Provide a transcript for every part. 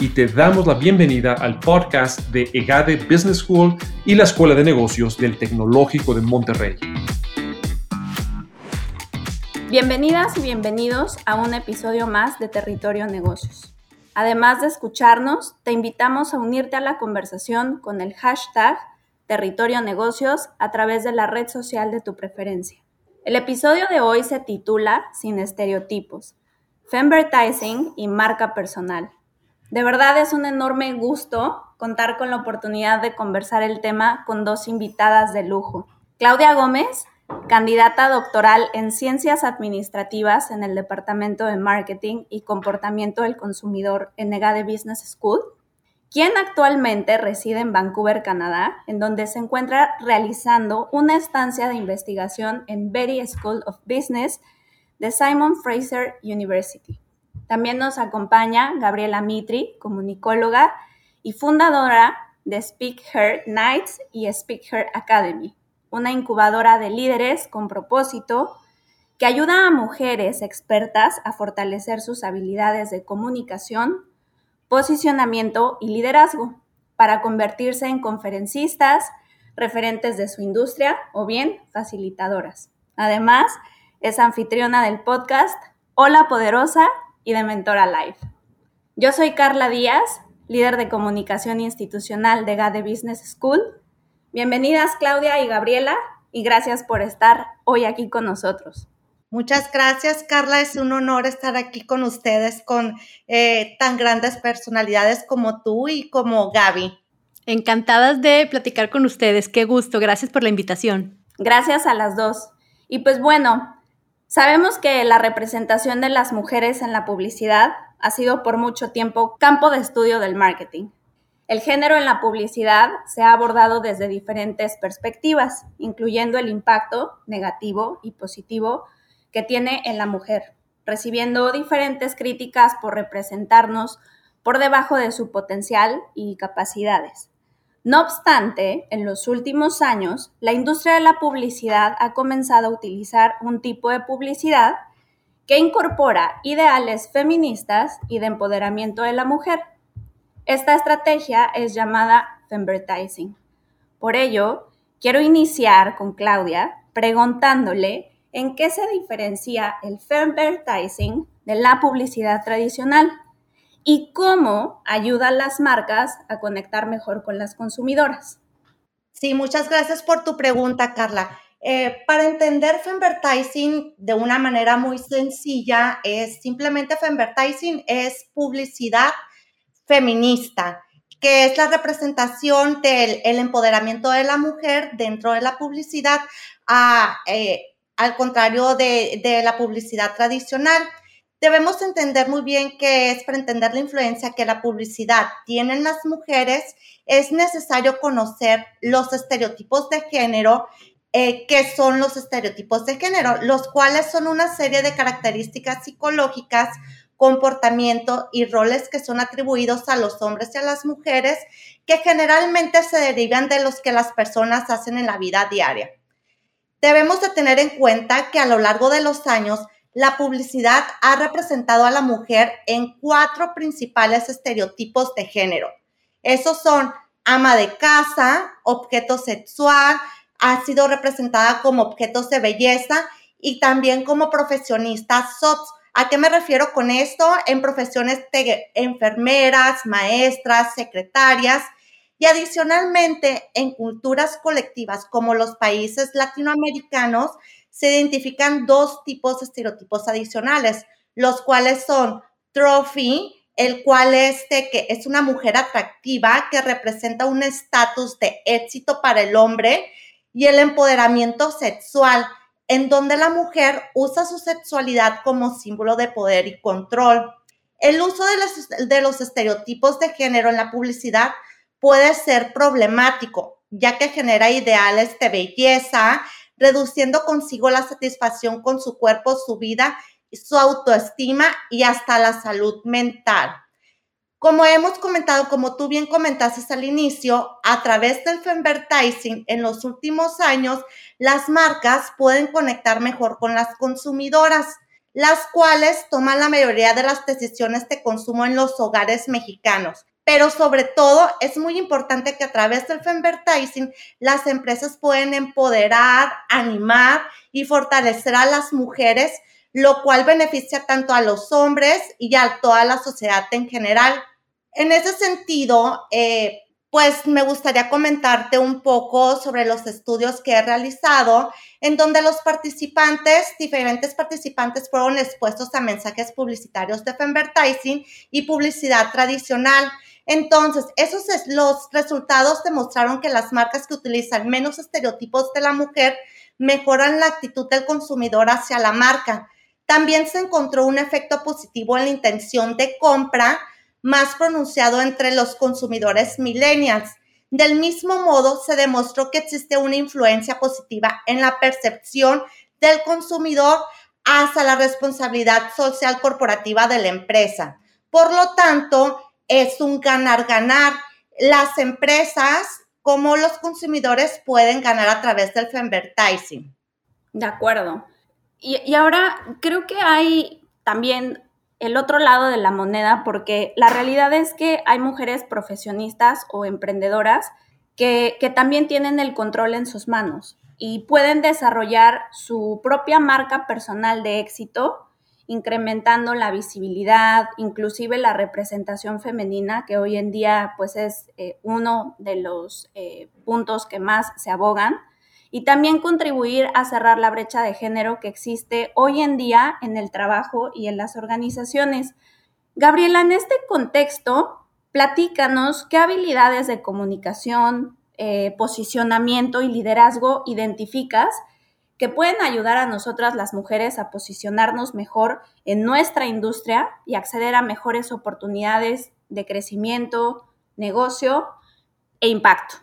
y te damos la bienvenida al podcast de EGADE Business School y la Escuela de Negocios del Tecnológico de Monterrey. Bienvenidas y bienvenidos a un episodio más de Territorio Negocios. Además de escucharnos, te invitamos a unirte a la conversación con el hashtag Territorio Negocios a través de la red social de tu preferencia. El episodio de hoy se titula Sin estereotipos, Femvertising y marca personal. De verdad es un enorme gusto contar con la oportunidad de conversar el tema con dos invitadas de lujo. Claudia Gómez, candidata doctoral en Ciencias Administrativas en el Departamento de Marketing y Comportamiento del Consumidor en Negade Business School, quien actualmente reside en Vancouver, Canadá, en donde se encuentra realizando una estancia de investigación en Betty School of Business de Simon Fraser University. También nos acompaña Gabriela Mitri, comunicóloga y fundadora de Speak Her Nights y Speak Her Academy, una incubadora de líderes con propósito que ayuda a mujeres expertas a fortalecer sus habilidades de comunicación, posicionamiento y liderazgo para convertirse en conferencistas, referentes de su industria o bien facilitadoras. Además, es anfitriona del podcast Hola Poderosa y de Mentora Live. Yo soy Carla Díaz, líder de comunicación institucional de GADE Business School. Bienvenidas Claudia y Gabriela y gracias por estar hoy aquí con nosotros. Muchas gracias, Carla. Es un honor estar aquí con ustedes, con eh, tan grandes personalidades como tú y como Gaby. Encantadas de platicar con ustedes. Qué gusto. Gracias por la invitación. Gracias a las dos. Y pues bueno, Sabemos que la representación de las mujeres en la publicidad ha sido por mucho tiempo campo de estudio del marketing. El género en la publicidad se ha abordado desde diferentes perspectivas, incluyendo el impacto negativo y positivo que tiene en la mujer, recibiendo diferentes críticas por representarnos por debajo de su potencial y capacidades. No obstante, en los últimos años, la industria de la publicidad ha comenzado a utilizar un tipo de publicidad que incorpora ideales feministas y de empoderamiento de la mujer. Esta estrategia es llamada femvertising. Por ello, quiero iniciar con Claudia preguntándole en qué se diferencia el femvertising de la publicidad tradicional y cómo ayuda a las marcas a conectar mejor con las consumidoras. Sí, muchas gracias por tu pregunta, Carla. Eh, para entender Femvertising de una manera muy sencilla, es simplemente Femvertising es publicidad feminista, que es la representación del empoderamiento de la mujer dentro de la publicidad, eh, al contrario de la publicidad tradicional debemos entender muy bien que es para entender la influencia que la publicidad tiene en las mujeres, es necesario conocer los estereotipos de género. Eh, ¿Qué son los estereotipos de género? Los cuales son una serie de características psicológicas, comportamiento y roles que son atribuidos a los hombres y a las mujeres que generalmente se derivan de los que las personas hacen en la vida diaria. Debemos de tener en cuenta que a lo largo de los años la publicidad ha representado a la mujer en cuatro principales estereotipos de género. Esos son ama de casa, objeto sexual, ha sido representada como objetos de belleza y también como profesionista. ¿A qué me refiero con esto? En profesiones de enfermeras, maestras, secretarias y adicionalmente en culturas colectivas como los países latinoamericanos se identifican dos tipos de estereotipos adicionales, los cuales son trophy, el cual este, que es una mujer atractiva que representa un estatus de éxito para el hombre, y el empoderamiento sexual, en donde la mujer usa su sexualidad como símbolo de poder y control. El uso de los, de los estereotipos de género en la publicidad puede ser problemático, ya que genera ideales de belleza, reduciendo consigo la satisfacción con su cuerpo, su vida, su autoestima y hasta la salud mental. Como hemos comentado, como tú bien comentaste al inicio, a través del femvertising en los últimos años, las marcas pueden conectar mejor con las consumidoras, las cuales toman la mayoría de las decisiones de consumo en los hogares mexicanos. Pero sobre todo es muy importante que a través del femvertising las empresas pueden empoderar, animar y fortalecer a las mujeres, lo cual beneficia tanto a los hombres y a toda la sociedad en general. En ese sentido, eh, pues me gustaría comentarte un poco sobre los estudios que he realizado, en donde los participantes, diferentes participantes, fueron expuestos a mensajes publicitarios de femvertising y publicidad tradicional. Entonces, esos los resultados demostraron que las marcas que utilizan menos estereotipos de la mujer mejoran la actitud del consumidor hacia la marca. También se encontró un efecto positivo en la intención de compra, más pronunciado entre los consumidores millennials. Del mismo modo, se demostró que existe una influencia positiva en la percepción del consumidor hacia la responsabilidad social corporativa de la empresa. Por lo tanto, es un ganar-ganar. Las empresas como los consumidores pueden ganar a través del advertising. De acuerdo. Y, y ahora creo que hay también el otro lado de la moneda, porque la realidad es que hay mujeres profesionistas o emprendedoras que, también tienen el control en sus manos y pueden desarrollar su propia marca personal de éxito, incrementando la visibilidad, inclusive la representación femenina, que hoy en día pues es eh, uno de los eh, puntos que más se abogan y también contribuir a cerrar la brecha de género que existe hoy en día en el trabajo y en las organizaciones. Gabriela, en este contexto, platícanos qué habilidades de comunicación, eh, posicionamiento y liderazgo identificas que pueden ayudar a nosotras las mujeres a posicionarnos mejor en nuestra industria y acceder a mejores oportunidades de crecimiento, negocio e impacto.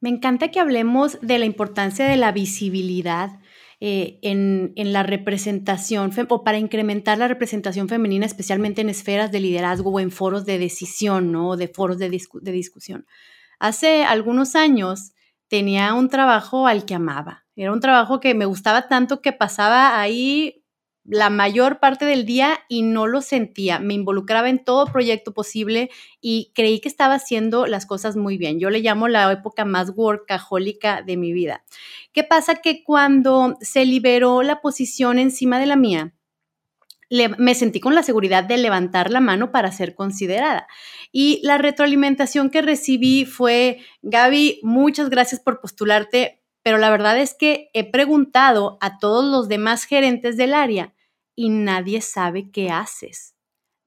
Me encanta que hablemos de la importancia de la visibilidad eh, en, la representación o para incrementar la representación femenina, especialmente en esferas de liderazgo o en foros de decisión, ¿no? De foros de, de discusión. Hace algunos años tenía un trabajo al que amaba. Era un trabajo que me gustaba tanto que pasaba ahí la mayor parte del día y no lo sentía. Me involucraba en todo proyecto posible y creí que estaba haciendo las cosas muy bien. Yo le llamo la época más workahólica de mi vida. ¿Qué pasa? Que cuando se liberó la posición encima de la mía, me sentí con la seguridad de levantar la mano para ser considerada. Y la retroalimentación que recibí fue, Gaby, muchas gracias por postularte, pero la verdad es que he preguntado a todos los demás gerentes del área y nadie sabe qué haces.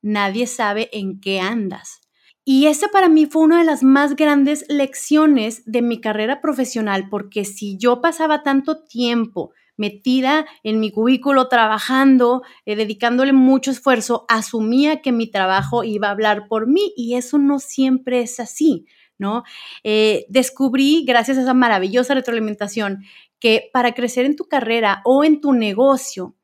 Nadie sabe en qué andas. Y esa para mí fue una de las más grandes lecciones de mi carrera profesional, porque si yo pasaba tanto tiempo metida en mi cubículo trabajando, eh, dedicándole mucho esfuerzo, asumía que mi trabajo iba a hablar por mí y eso no siempre es así. ¿no? Eh, descubrí, gracias a esa maravillosa retroalimentación, que para crecer en tu carrera o en tu negocio,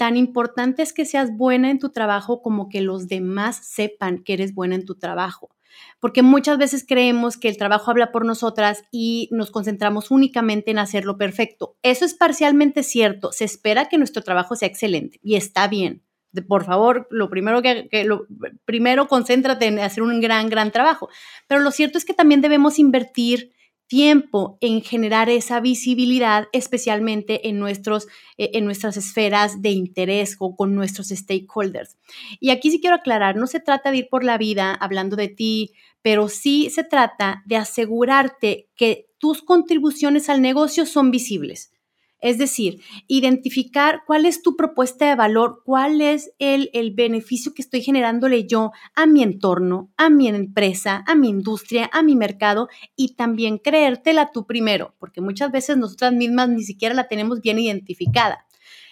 tan importante es que seas buena en tu trabajo como que los demás sepan que eres buena en tu trabajo. Porque muchas veces creemos que el trabajo habla por nosotras y nos concentramos únicamente en hacerlo perfecto. Eso es parcialmente cierto. Se espera que nuestro trabajo sea excelente y está bien por favor, lo primero que, lo, primero concéntrate en hacer un gran, gran trabajo. Pero lo cierto es que también debemos invertir tiempo en generar esa visibilidad, especialmente en, nuestros, eh, en nuestras esferas de interés o con nuestros stakeholders. Y aquí sí quiero aclarar, no se trata de ir por la vida hablando de ti, pero sí se trata de asegurarte que tus contribuciones al negocio son visibles. Es decir, identificar cuál es tu propuesta de valor, cuál es el, beneficio que estoy generándole yo a mi entorno, a mi empresa, a mi industria, a mi mercado y también creértela tú primero, porque muchas veces nosotras mismas ni siquiera la tenemos bien identificada.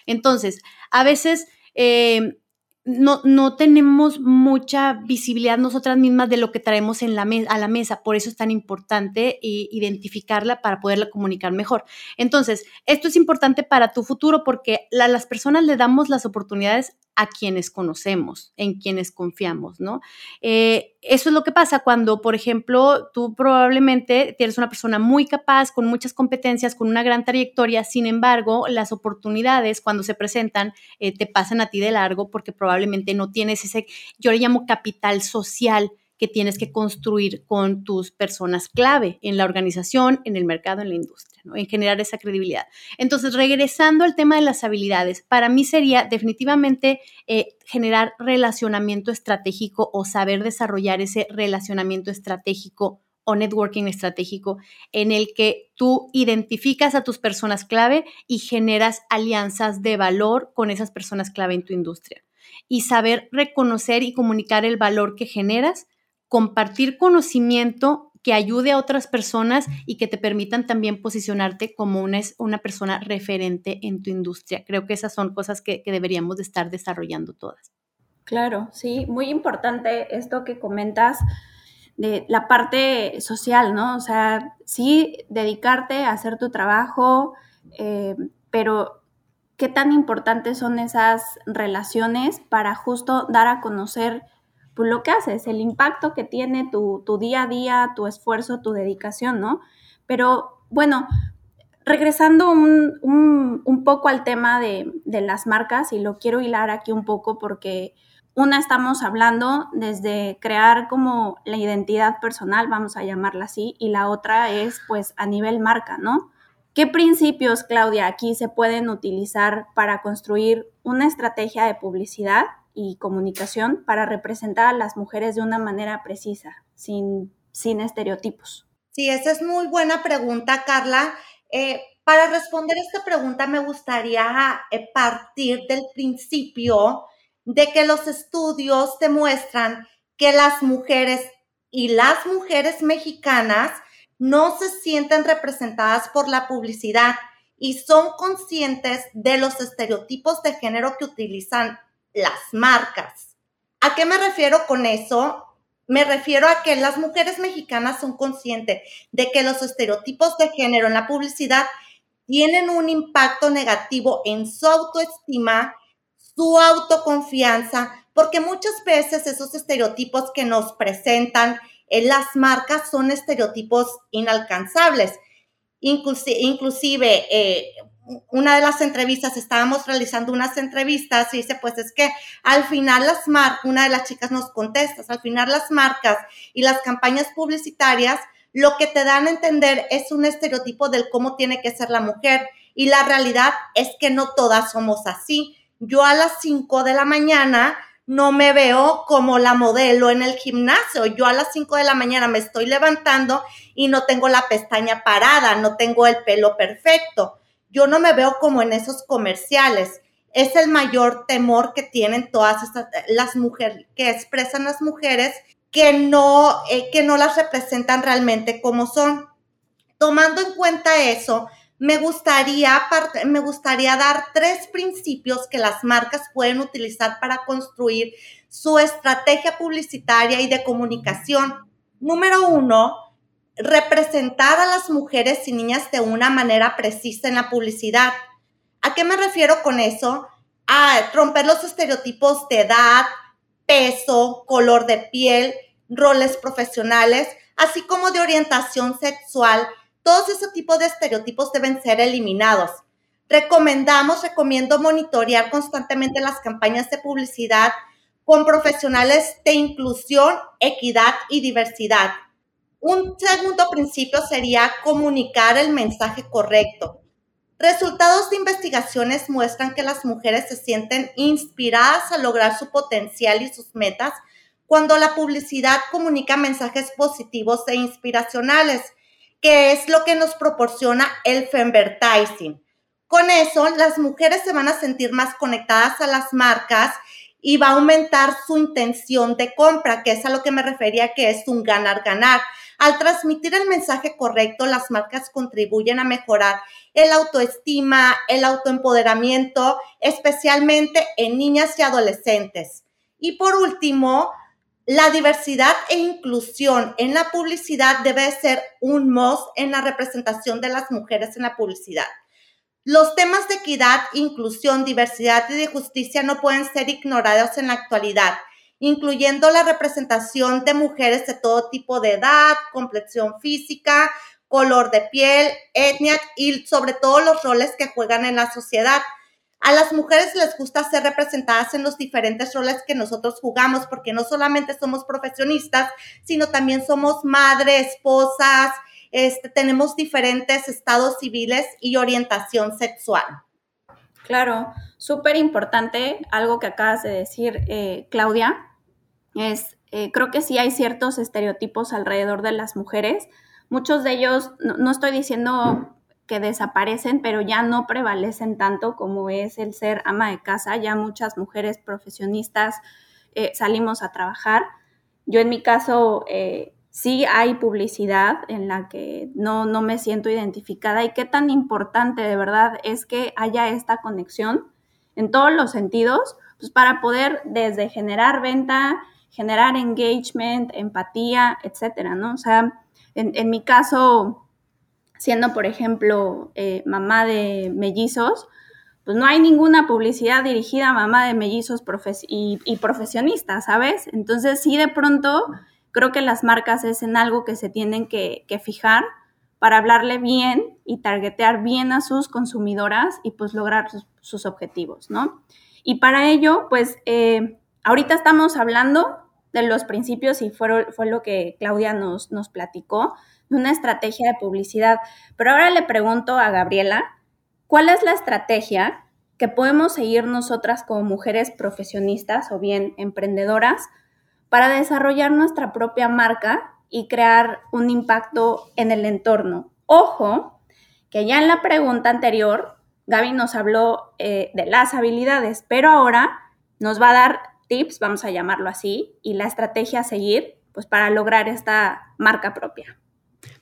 Entonces, a veces... Eh, no, no tenemos mucha visibilidad nosotras mismas de lo que traemos en la a la mesa. Por eso es tan importante eh, identificarla para poderla comunicar mejor. Entonces, esto es importante para tu futuro porque a las personas le damos las oportunidades a quienes conocemos, en quienes confiamos, ¿no? Eh, eso es lo que pasa cuando, por ejemplo, tú probablemente tienes una persona muy capaz, con muchas competencias, con una gran trayectoria, sin embargo, las oportunidades cuando se presentan eh, te pasan a ti de largo porque probablemente no tienes ese, yo le llamo capital social que tienes que construir con tus personas clave en la organización, en el mercado, en la industria, en generar esa credibilidad. Entonces, regresando al tema de las habilidades, para mí sería definitivamente eh, generar relacionamiento estratégico o saber desarrollar ese relacionamiento estratégico o networking estratégico en el que tú identificas a tus personas clave y generas alianzas de valor con esas personas clave en tu industria. Y saber reconocer y comunicar el valor que generas compartir conocimiento que ayude a otras personas y que te permitan también posicionarte como una, una persona referente en tu industria. Creo que esas son cosas que, deberíamos de estar desarrollando todas. Claro, sí, muy importante esto que comentas de la parte social, ¿no? O sea, sí, dedicarte a hacer tu trabajo, eh, pero qué tan importantes son esas relaciones para justo dar a conocer pues, lo que haces, el impacto que tiene tu, día a día, tu esfuerzo, tu dedicación, ¿no? Pero bueno, regresando un, poco al tema de, de, las marcas, y lo quiero hilar aquí un poco porque una estamos hablando desde crear como la identidad personal, vamos a llamarla así, y la otra es pues a nivel marca, ¿no? ¿Qué principios, Claudia, aquí se pueden utilizar para construir una estrategia de publicidad y comunicación para representar a las mujeres de una manera precisa, sin, sin estereotipos? Sí, esa es muy buena pregunta, Carla. Eh, para responder esta pregunta me gustaría eh, partir del principio de que los estudios demuestran que las mujeres y las mujeres mexicanas no se sienten representadas por la publicidad y son conscientes de los estereotipos de género que utilizan las marcas. ¿A qué me refiero con eso? Me refiero a que las mujeres mexicanas son conscientes de que los estereotipos de género en la publicidad tienen un impacto negativo en su autoestima, su autoconfianza, porque muchas veces esos estereotipos que nos presentan en las marcas son estereotipos inalcanzables. Inclusive, eh, una de las entrevistas, estábamos realizando unas entrevistas y dice, pues es que al final las marcas, una de las chicas nos contesta, al final las marcas y las campañas publicitarias lo que te dan a entender es un estereotipo del cómo tiene que ser la mujer y la realidad es que no todas somos así. Yo a las 5 de la mañana no me veo como la modelo en el gimnasio. Yo a las 5 de la mañana me estoy levantando y no tengo la pestaña parada, no tengo el pelo perfecto yo no me veo como en esos comerciales. Es el mayor temor que tienen todas las mujeres, que expresan las mujeres que no, eh, que no las representan realmente como son. Tomando en cuenta eso, me gustaría, dar tres principios que las marcas pueden utilizar para construir su estrategia publicitaria y de comunicación. Número uno, representar a las mujeres y niñas de una manera precisa en la publicidad. ¿A qué me refiero con eso? A romper los estereotipos de edad, peso, color de piel, roles profesionales, así como de orientación sexual. Todos ese tipo de estereotipos deben ser eliminados. Recomendamos, recomiendo monitorear constantemente las campañas de publicidad con profesionales de inclusión, equidad y diversidad un segundo principio sería comunicar el mensaje correcto. Resultados de investigaciones muestran que las mujeres se sienten inspiradas a lograr su potencial y sus metas cuando la publicidad comunica mensajes positivos e inspiracionales, que es lo que nos proporciona el femvertising. Con eso, las mujeres se van a sentir más conectadas a las marcas y va a aumentar su intención de compra, que es a lo que me refería que es un ganar-ganar Al transmitir el mensaje correcto, las marcas contribuyen a mejorar el autoestima, el autoempoderamiento, especialmente en niñas y adolescentes. Y por último, la diversidad e inclusión en la publicidad debe ser un must en la representación de las mujeres en la publicidad. Los temas de equidad, inclusión, diversidad y de justicia no pueden ser ignorados en la actualidad, incluyendo la representación de mujeres de todo tipo de edad, complexión física, color de piel, etnia y sobre todo los roles que juegan en la sociedad. A las mujeres les gusta ser representadas en los diferentes roles que nosotros jugamos, porque no solamente somos profesionistas, sino también somos madres, esposas, este, tenemos diferentes estados civiles y orientación sexual. Claro, súper importante, algo que acabas de decir, eh, Claudia, es, eh, creo que sí hay ciertos estereotipos alrededor de las mujeres. Muchos de ellos, no estoy diciendo que desaparecen, pero ya no prevalecen tanto como es el ser ama de casa. Ya muchas mujeres profesionistas eh, salimos a trabajar. Yo en mi caso eh, sí hay publicidad en la que no, no me siento identificada y qué tan importante de verdad es que haya esta conexión en todos los sentidos, pues para poder desde generar venta, generar engagement, empatía, etcétera, ¿no? O sea, en, en mi caso, siendo, por ejemplo, eh, mamá de mellizos, pues no hay ninguna publicidad dirigida a mamá de mellizos y, profesionistas, ¿sabes? Entonces sí de pronto creo que las marcas es en algo que se tienen que, fijar para hablarle bien y targetear bien a sus consumidoras y pues lograr sus, objetivos, ¿no? Y para ello, pues eh, ahorita estamos hablando de los principios y fue, fue lo que Claudia nos, nos platicó, una estrategia de publicidad. Pero ahora le pregunto a Gabriela, ¿cuál es la estrategia que podemos seguir nosotras como mujeres profesionistas o bien emprendedoras para desarrollar nuestra propia marca y crear un impacto en el entorno? Ojo, que ya en la pregunta anterior, Gaby nos habló eh, de las habilidades, pero ahora nos va a dar tips, vamos a llamarlo así, y la estrategia a seguir, pues para lograr esta marca propia.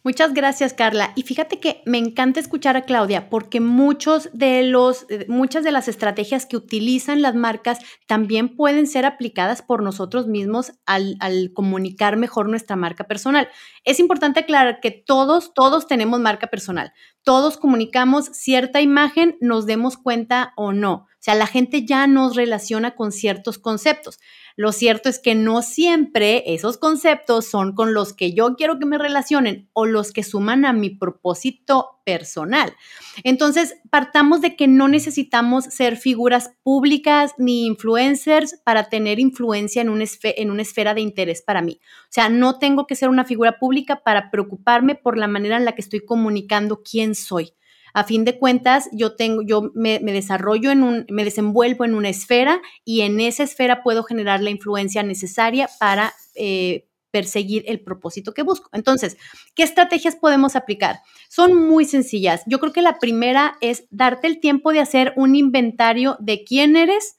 Muchas gracias, Carla. Y fíjate que me encanta escuchar a Claudia porque muchos de los, eh, muchas de las estrategias que utilizan las marcas también pueden ser aplicadas por nosotros mismos al, al comunicar mejor nuestra marca personal. Es importante aclarar que todos, todos tenemos marca personal. Todos comunicamos cierta imagen, nos demos cuenta o no. O sea, la gente ya nos relaciona con ciertos conceptos. Lo cierto es que no siempre esos conceptos son con los que yo quiero que me relacionen o los que suman a mi propósito personal. Entonces, partamos de que no necesitamos ser figuras públicas ni influencers para tener influencia en en una esfera de interés para mí. O sea, no tengo que ser una figura pública para preocuparme por la manera en la que estoy comunicando quién soy. A fin de cuentas, yo tengo, yo me, desarrollo en un, me desenvuelvo en una esfera y en esa esfera puedo generar la influencia necesaria para eh, perseguir el propósito que busco. Entonces, ¿qué estrategias podemos aplicar? Son muy sencillas. Yo creo que la primera es darte el tiempo de hacer un inventario de quién eres,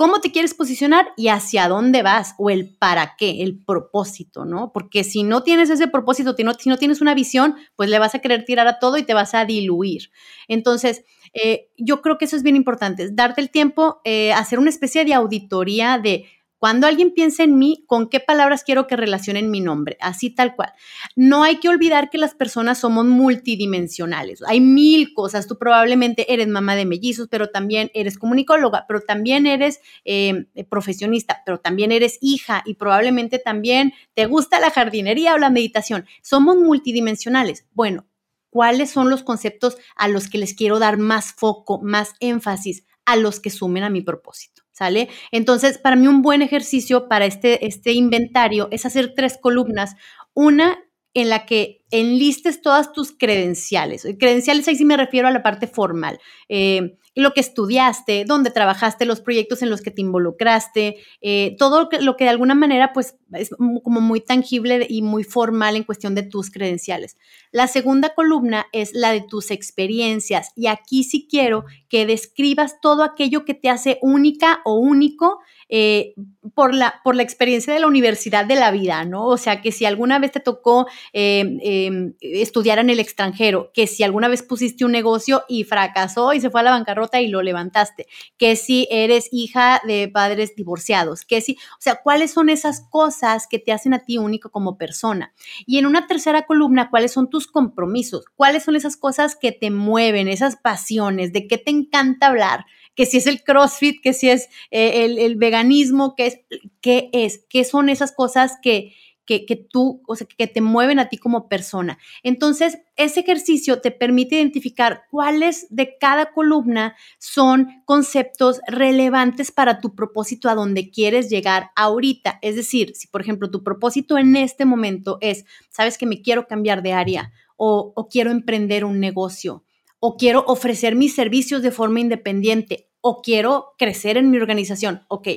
cómo te quieres posicionar y hacia dónde vas o el para qué, el propósito, ¿no? Porque si no tienes ese propósito, si no, tienes una visión, pues le vas a querer tirar a todo y te vas a diluir. Entonces, eh, yo creo que eso es bien importante, darte el tiempo, eh, hacer una especie de auditoría de cuando alguien piensa en mí, ¿con qué palabras quiero que relacionen mi nombre? Así tal cual. No hay que olvidar que las personas somos multidimensionales. Hay mil cosas. Tú probablemente eres mamá de mellizos, pero también eres comunicóloga, pero también eres em, profesionista, pero también eres hija y probablemente también te gusta la jardinería o la meditación. Somos multidimensionales. Bueno, ¿cuáles son los conceptos a los que les quiero dar más foco, más énfasis, a los que sumen a mi propósito? ¿Sale? Entonces, para mí un buen ejercicio para este, este inventario es hacer tres columnas. Una en la que enlistes todas tus credenciales. Credenciales ahí sí me refiero a la parte formal. Eh, lo que estudiaste, dónde trabajaste, los proyectos en los que te involucraste, eh, todo lo que, de alguna manera pues es como muy tangible y muy formal en cuestión de tus credenciales. La segunda columna es la de tus experiencias y aquí sí quiero que describas todo aquello que te hace única o único eh, por, la, por la experiencia de la universidad de la vida, ¿no? O sea, que si alguna vez te tocó eh, em, estudiar en el extranjero, que si alguna vez pusiste un negocio y fracasó y se fue a la bancarrota y lo levantaste, que si eres hija de padres divorciados, que si, o sea, ¿cuáles son esas cosas que te hacen a ti único como persona? Y en una tercera columna, ¿cuáles son tus compromisos? ¿Cuáles son esas cosas que te mueven, esas pasiones, de qué te encanta hablar? que si es el CrossFit, que si es eh, el, veganismo, que es, qué es, qué son esas cosas que, que, que, tú, o sea, que te mueven a ti como persona. Entonces, ese ejercicio te permite identificar cuáles de cada columna son conceptos relevantes para tu propósito a donde quieres llegar ahorita. Es decir, si por ejemplo tu propósito en este momento es, sabes que me quiero cambiar de área o, o quiero emprender un negocio o quiero ofrecer mis servicios de forma independiente o quiero crecer en mi organización. Ok,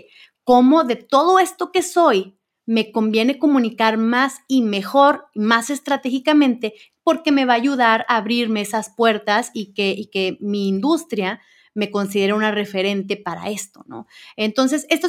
¿cómo de todo esto que soy me conviene comunicar más y mejor, más estratégicamente, porque me va a ayudar a abrirme esas puertas y que, y que mi industria me considere una referente para esto, ¿no? Entonces, esto,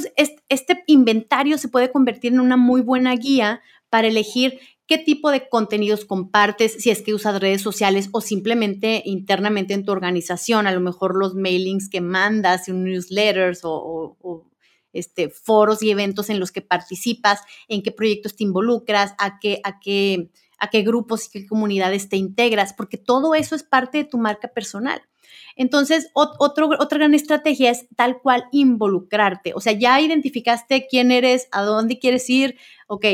este inventario se puede convertir en una muy buena guía para elegir qué tipo de contenidos compartes, si es que usas redes sociales o simplemente internamente en tu organización, a lo mejor los mailings que mandas, newsletters o, este, foros y eventos en los que participas, en qué proyectos te involucras, a qué, grupos y qué comunidades te integras, porque todo eso es parte de tu marca personal. Entonces, otra gran estrategia es tal cual involucrarte. O sea, ya identificaste quién eres, a dónde quieres ir, ok,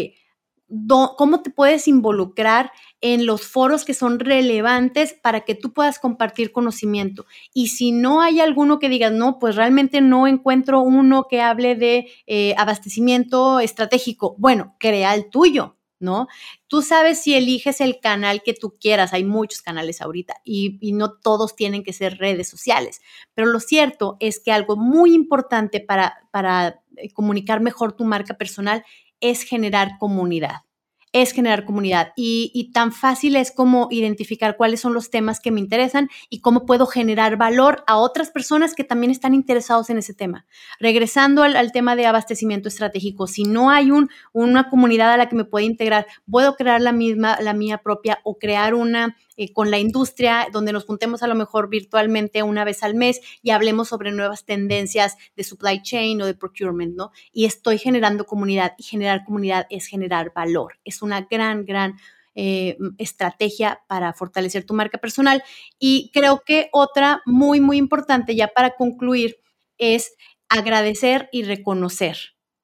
cómo te puedes involucrar en los foros que son relevantes para que tú puedas compartir conocimiento. Y si no hay alguno que digas, no, pues realmente no encuentro uno que hable de eh, abastecimiento estratégico, bueno, crea el tuyo. ¿No? Tú sabes si eliges el canal que tú quieras, hay muchos canales ahorita y, y no todos tienen que ser redes sociales, pero lo cierto es que algo muy importante para, para eh, comunicar mejor tu marca personal es generar comunidad es generar comunidad y, tan fácil es como identificar cuáles son los temas que me interesan y cómo puedo generar valor a otras personas que también están interesados en ese tema. Regresando al, tema de abastecimiento estratégico, si no hay un, una comunidad a la que me pueda integrar, puedo crear la misma, la mía propia o crear una eh, con la industria, donde nos juntemos a lo mejor virtualmente una vez al mes y hablemos sobre nuevas tendencias de supply chain o de procurement, ¿no? Y estoy generando comunidad y generar comunidad es generar valor. Una gran, gran eh, estrategia para fortalecer tu marca personal. Y creo que otra muy, muy importante ya para concluir es agradecer y reconocer.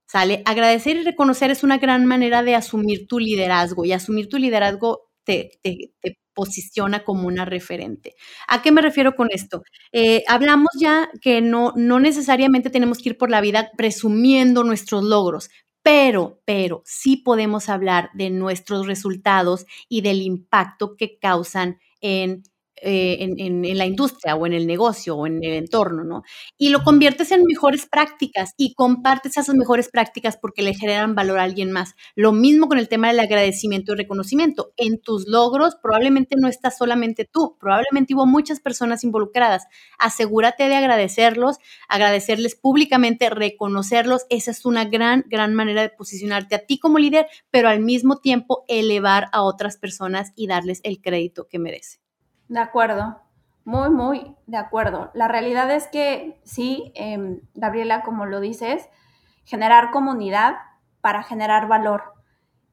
¿Sale? Agradecer y reconocer es una gran manera de asumir tu liderazgo y asumir tu liderazgo te, te, te posiciona como una referente. ¿A qué me refiero con esto? Eh, hablamos ya que no, no necesariamente tenemos que ir por la vida presumiendo nuestros logros, pero, pero sí podemos hablar de nuestros resultados y del impacto que causan en eh, en, la industria o en el negocio o en el entorno, ¿no? Y lo conviertes en mejores prácticas y compartes esas mejores prácticas porque le generan valor a alguien más. Lo mismo con el tema del agradecimiento y reconocimiento. En tus logros probablemente no estás solamente tú, probablemente hubo muchas personas involucradas. Asegúrate de agradecerlos, agradecerles públicamente, reconocerlos. Esa es una gran, gran manera de posicionarte a ti como líder, pero al mismo tiempo elevar a otras personas y darles el crédito que merecen. De acuerdo, muy, muy de acuerdo. La realidad es que sí, em, Gabriela, como lo dices, generar comunidad para generar valor.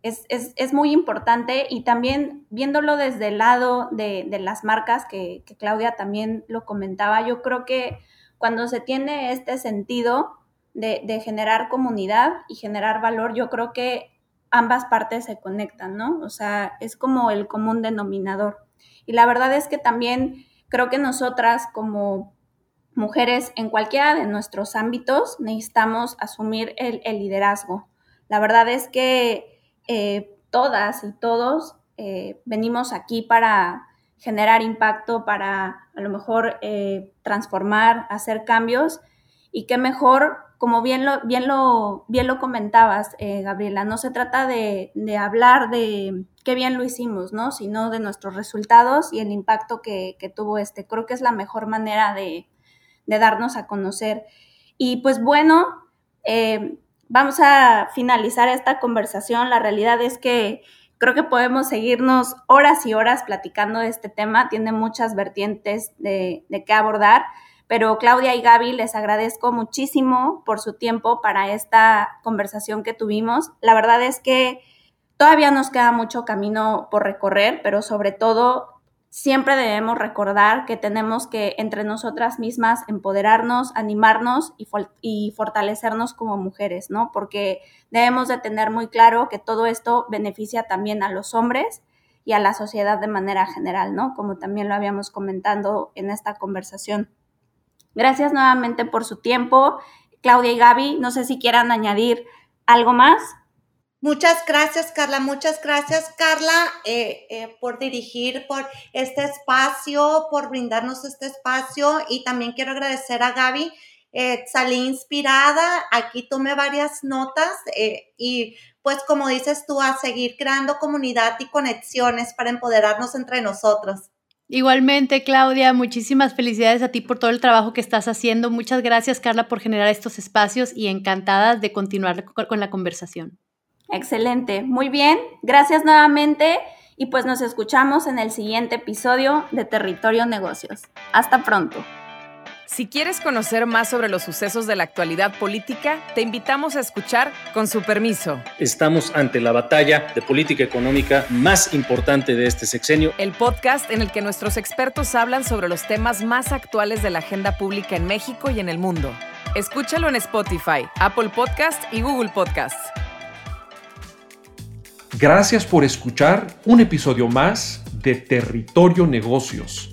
Es, muy importante y también viéndolo desde el lado de, las marcas, que, Claudia también lo comentaba, yo creo que cuando se tiene este sentido de, de generar comunidad y generar valor, yo creo que ambas partes se conectan, ¿no? O sea, es como el común denominador. Y la verdad es que también creo que nosotras como mujeres en cualquiera de nuestros ámbitos necesitamos asumir el, liderazgo. La verdad es que eh, todas y todos eh, venimos aquí para generar impacto, para a lo mejor eh, transformar, hacer cambios y qué mejor, como bien lo, bien lo, bien lo comentabas, eh, Gabriela, no se trata de, de, hablar de qué bien lo hicimos, ¿no? Sino de nuestros resultados y el impacto que, que tuvo este. Creo que es la mejor manera de, de darnos a conocer. Y pues bueno, eh, vamos a finalizar esta conversación. La realidad es que creo que podemos seguirnos horas y horas platicando de este tema. Tiene muchas vertientes de, de qué abordar. Pero Claudia y Gaby, les agradezco muchísimo por su tiempo para esta conversación que tuvimos. La verdad es que todavía nos queda mucho camino por recorrer, pero sobre todo siempre debemos recordar que tenemos que entre nosotras mismas empoderarnos, animarnos y, fortalecernos como mujeres, ¿no? Porque debemos de tener muy claro que todo esto beneficia también a los hombres y a la sociedad de manera general, ¿no? Como también lo habíamos comentado en esta conversación. Gracias nuevamente por su tiempo. Claudia y Gaby, no sé si quieran añadir algo más. Muchas gracias, Carla. Muchas gracias, Carla, eh, eh, por dirigir por este espacio, por brindarnos este espacio. Y también quiero agradecer a Gaby. Eh, salí inspirada, aquí tomé varias notas y pues como dices tú, a seguir creando comunidad y conexiones para empoderarnos entre nosotros. Igualmente, Claudia, muchísimas felicidades a ti por todo el trabajo que estás haciendo. Muchas gracias, Carla, por generar estos espacios y encantadas de continuar con la conversación. Excelente, muy bien, gracias nuevamente y pues nos escuchamos en el siguiente episodio de Territorio Negocios. Hasta pronto. Si quieres conocer más sobre los sucesos de la actualidad política, te invitamos a escuchar Con su permiso. Estamos ante la batalla de política económica más importante de este sexenio. El podcast en el que nuestros expertos hablan sobre los temas más actuales de la agenda pública en México y en el mundo. Escúchalo en Spotify, Apple Podcast y Google Podcast. Gracias por escuchar un episodio más de Territorio Negocios.